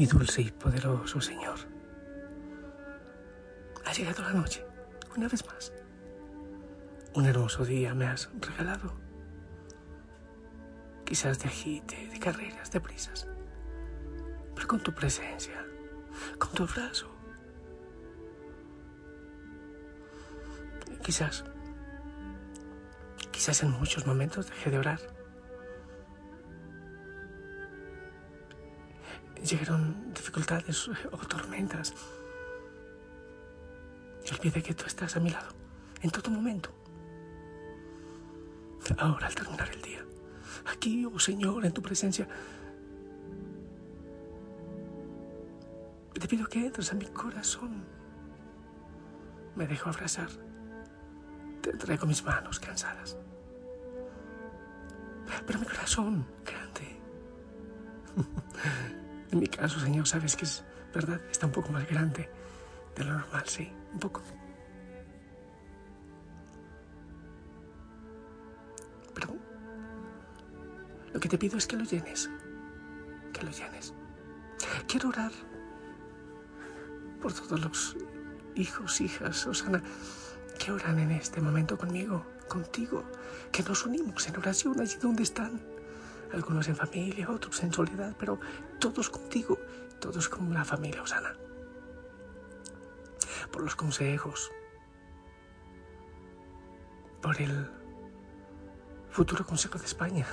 mi dulce y poderoso Señor. Ha llegado la noche, una vez más. Un hermoso día me has regalado. Quizás de agite, de carreras, de prisas. Pero con tu presencia, con tu abrazo. Quizás, quizás en muchos momentos dejé de orar llegaron dificultades o tormentas. Y olvidé que tú estás a mi lado en todo momento. Ahora, al terminar el día, aquí, oh Señor, en tu presencia, te pido que entres a mi corazón. Me dejo abrazar. Te entrego mis manos cansadas. Pero mi corazón grande. En mi caso, Señor, sabes que es verdad, está un poco más grande de lo normal, sí, un poco. Pero lo que te pido es que lo llenes, que lo llenes. Quiero orar por todos los hijos, hijas, Osana, que oran en este momento conmigo, contigo, que nos unimos en oración allí donde están algunos en familia, otros en soledad, pero todos contigo, todos como la familia Osana. Por los consejos, por el futuro Consejo de España.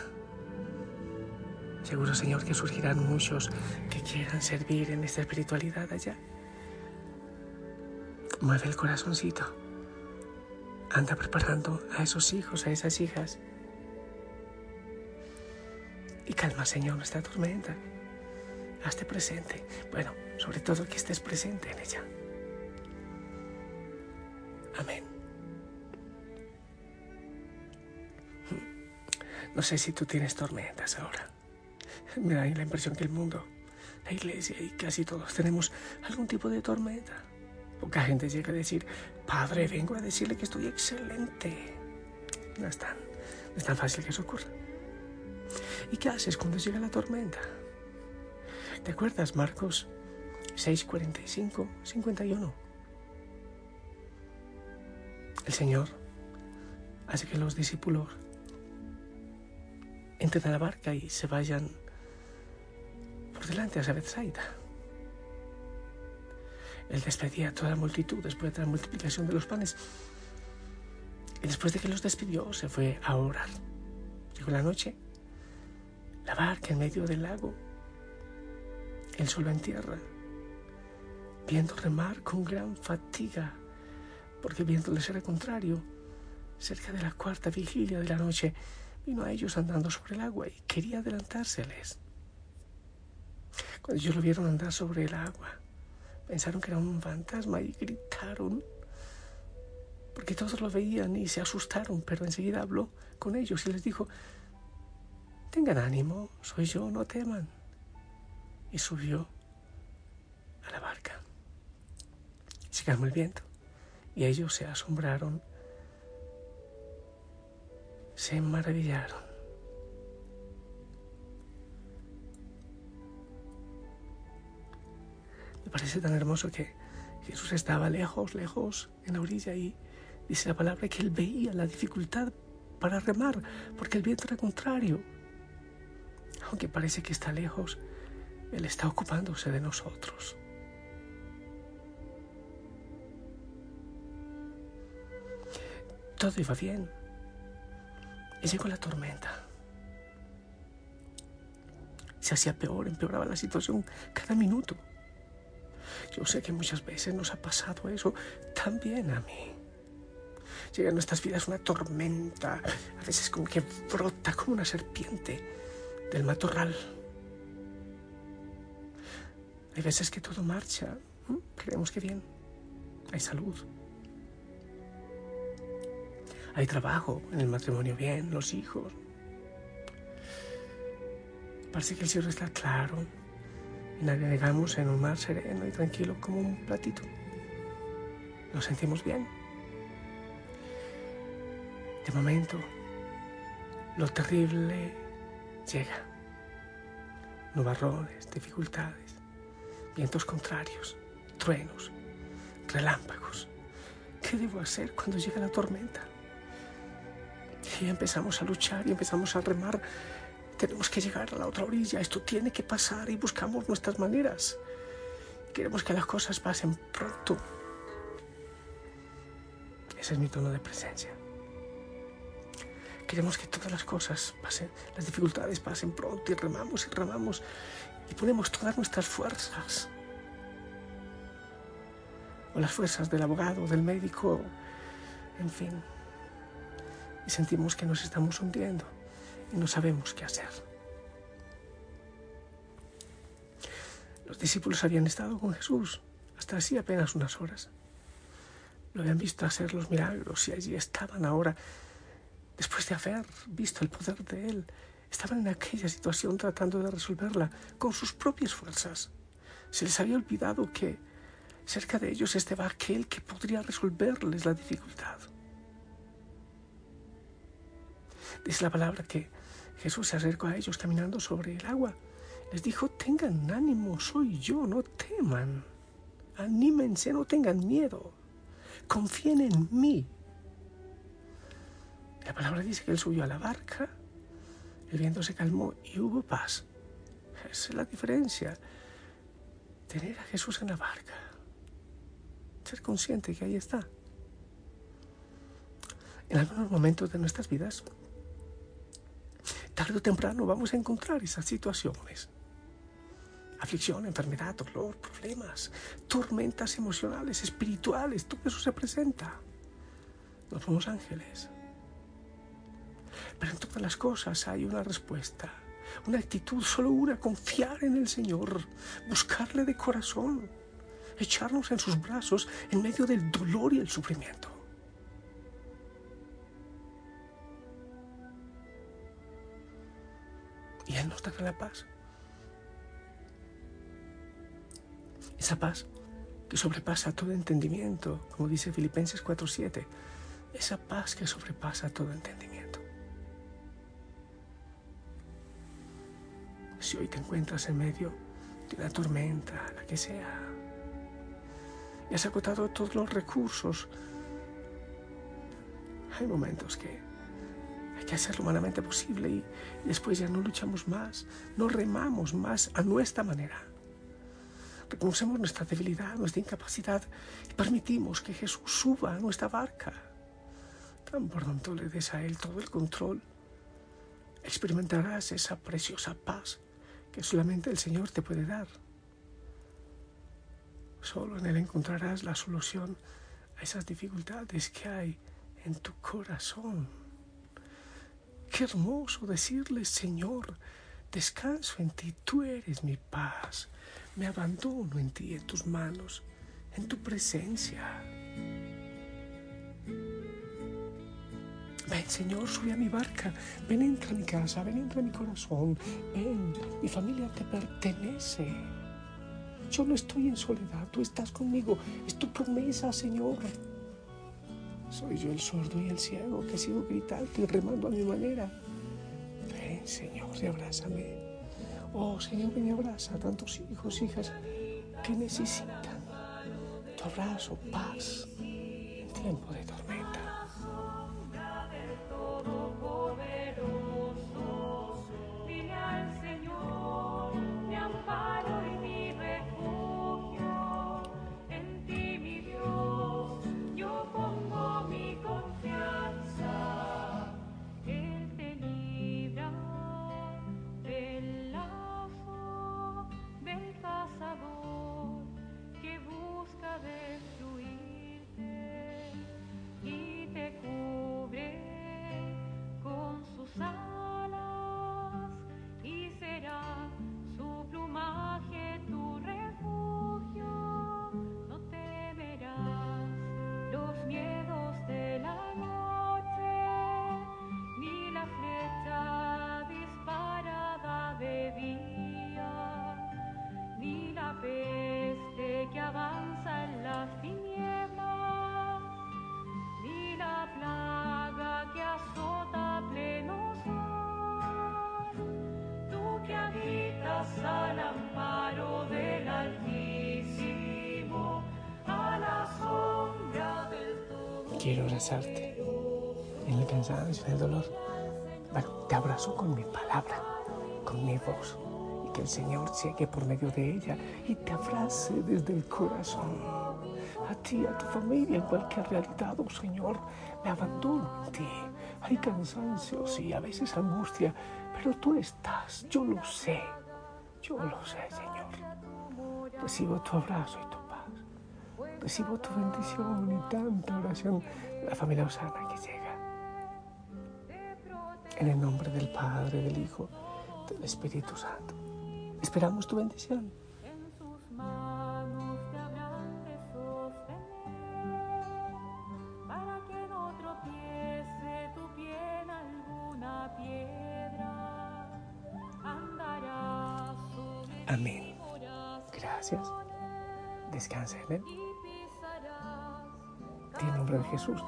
Seguro, Señor, que surgirán muchos que quieran servir en esta espiritualidad allá. Mueve el corazoncito. Anda preparando a esos hijos, a esas hijas y calma, Señor, nuestra tormenta. Hazte presente. Bueno, sobre todo que estés presente en ella. Amén. No sé si tú tienes tormentas ahora. Me da la impresión que el mundo, la iglesia y casi todos tenemos algún tipo de tormenta. Poca gente llega a decir, Padre, vengo a decirle que estoy excelente. No es tan, no es tan fácil que eso ocurra. ¿Y qué haces cuando llega la tormenta? ¿Te acuerdas, Marcos 6:45, 51? El Señor hace que los discípulos entren a la barca y se vayan por delante a Bethsaida. Él despedía a toda la multitud después de la multiplicación de los panes. Y después de que los despidió, se fue a orar. Llegó la noche la barca en medio del lago, él solo en tierra, viendo remar con gran fatiga, porque viéndoles era contrario, cerca de la cuarta vigilia de la noche, vino a ellos andando sobre el agua y quería adelantárseles. Cuando ellos lo vieron andar sobre el agua, pensaron que era un fantasma y gritaron, porque todos lo veían y se asustaron, pero enseguida habló con ellos y les dijo, Tengan ánimo, soy yo, no teman. Y subió a la barca. Se calmó el viento y ellos se asombraron, se maravillaron. Me parece tan hermoso que Jesús estaba lejos, lejos, en la orilla y dice la palabra que él veía la dificultad para remar porque el viento era contrario aunque parece que está lejos, Él está ocupándose de nosotros. Todo iba bien. Y llegó la tormenta. Se hacía peor, empeoraba la situación cada minuto. Yo sé que muchas veces nos ha pasado eso también a mí. Llega a nuestras vidas una tormenta, a veces como que brota como una serpiente del matorral. Hay veces que todo marcha, creemos que bien, hay salud, hay trabajo, en el matrimonio bien, los hijos. Parece que el cielo está claro y navegamos en un mar sereno y tranquilo como un platito. Nos sentimos bien. De momento, lo terrible llega. Nubarrones, dificultades. vientos contrarios, truenos, relámpagos. ¿Qué debo hacer cuando llega la tormenta? Y empezamos a luchar y empezamos a remar. Tenemos que llegar a la otra orilla. Esto tiene que pasar y buscamos nuestras maneras. Queremos que las cosas pasen pronto. Ese es mi tono de presencia. Queremos que todas las cosas pasen, las dificultades pasen pronto y remamos y remamos y ponemos todas nuestras fuerzas. O las fuerzas del abogado, del médico, en fin. Y sentimos que nos estamos hundiendo y no sabemos qué hacer. Los discípulos habían estado con Jesús hasta así apenas unas horas. Lo habían visto hacer los milagros y allí estaban ahora después de haber visto el poder de Él, estaban en aquella situación tratando de resolverla con sus propias fuerzas. Se les había olvidado que cerca de ellos estaba aquel que podría resolverles la dificultad. Dice la palabra que Jesús se acercó a ellos caminando sobre el agua. Les dijo, tengan ánimo, soy yo, no teman. Anímense, no tengan miedo. Confíen en mí. La palabra dice que él subió a la barca, el viento se calmó y hubo paz. Esa es la diferencia. Tener a Jesús en la barca. Ser consciente que ahí está. En algunos momentos de nuestras vidas, tarde o temprano vamos a encontrar esas situaciones. Aflicción, enfermedad, dolor, problemas, tormentas emocionales, espirituales, todo eso se presenta. No somos ángeles. Pero en todas las cosas hay una respuesta, una actitud, solo una, confiar en el Señor, buscarle de corazón, echarnos en sus brazos en medio del dolor y el sufrimiento. Y Él nos dará la paz. Esa paz que sobrepasa todo entendimiento, como dice Filipenses 4:7, esa paz que sobrepasa todo entendimiento. Si hoy te encuentras en medio de una tormenta, la que sea, y has agotado todos los recursos, hay momentos que hay que hacer lo humanamente posible y, después ya no luchamos más, no remamos más a nuestra manera. Reconocemos nuestra debilidad, nuestra incapacidad y permitimos que Jesús suba a nuestra barca. Tan pronto le des a Él todo el control, experimentarás esa preciosa paz que solamente el Señor te puede dar. Solo en Él encontrarás la solución a esas dificultades que hay en tu corazón. Qué hermoso decirle, Señor, descanso en ti, tú eres mi paz. Me abandono en ti, en tus manos, en tu presencia. Ven, Señor, sube a mi barca. Ven, entra a mi casa. Ven, entra a mi corazón. Ven, mi familia te pertenece. Yo no estoy en soledad. Tú estás conmigo. Es tu promesa, Señor. Soy yo el sordo y el ciego que sigo gritando y remando a mi manera. Ven, Señor, y abrázame. Oh, Señor, ven y abraza a tantos hijos, hijas que necesitan tu abrazo, paz en tiempo de tormenta. Quiero abrazarte en el cansancio, en el dolor. Te abrazo con mi palabra, con mi voz, y que el Señor llegue por medio de ella y te abrace desde el corazón. A ti, a tu familia, en cualquier realidad, oh Señor, me abandono en ti. Hay cansancio, sí, a veces angustia, pero tú estás, yo lo sé, yo lo sé, Señor. Recibo tu abrazo y tu. Recibo tu bendición y tanta oración de la familia Osana que llega. En el nombre del Padre, del Hijo, del Espíritu Santo. Esperamos tu bendición. Amén. Gracias. Descansa en Él. En nombre de Jesús.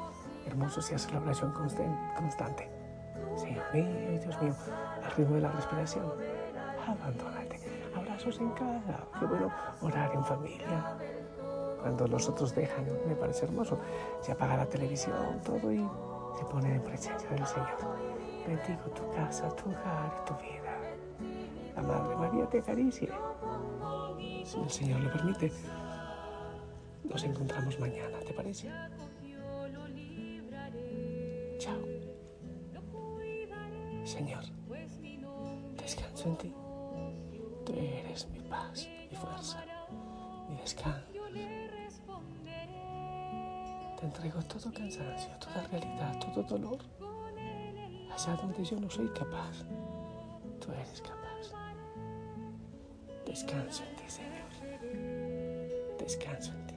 Hermoso sea su oración constante. Señor mío, Dios mío, al ritmo de la respiración, abandónate. Abrazos en casa. Qué bueno orar en familia. Cuando los otros dejan, me parece hermoso. Se apaga la televisión, todo y se pone en presencia del Señor. Bendigo tu casa, tu hogar y tu vida. La Madre María te acaricie. Si el Señor lo permite, nos encontramos mañana, ¿te parece? Señor, descanso en ti. Tú eres mi paz, mi fuerza, mi descanso. Te entrego todo cansancio, toda realidad, todo dolor. Allá donde yo no soy capaz, tú eres capaz. Descanso en ti, Señor. Descanso en ti.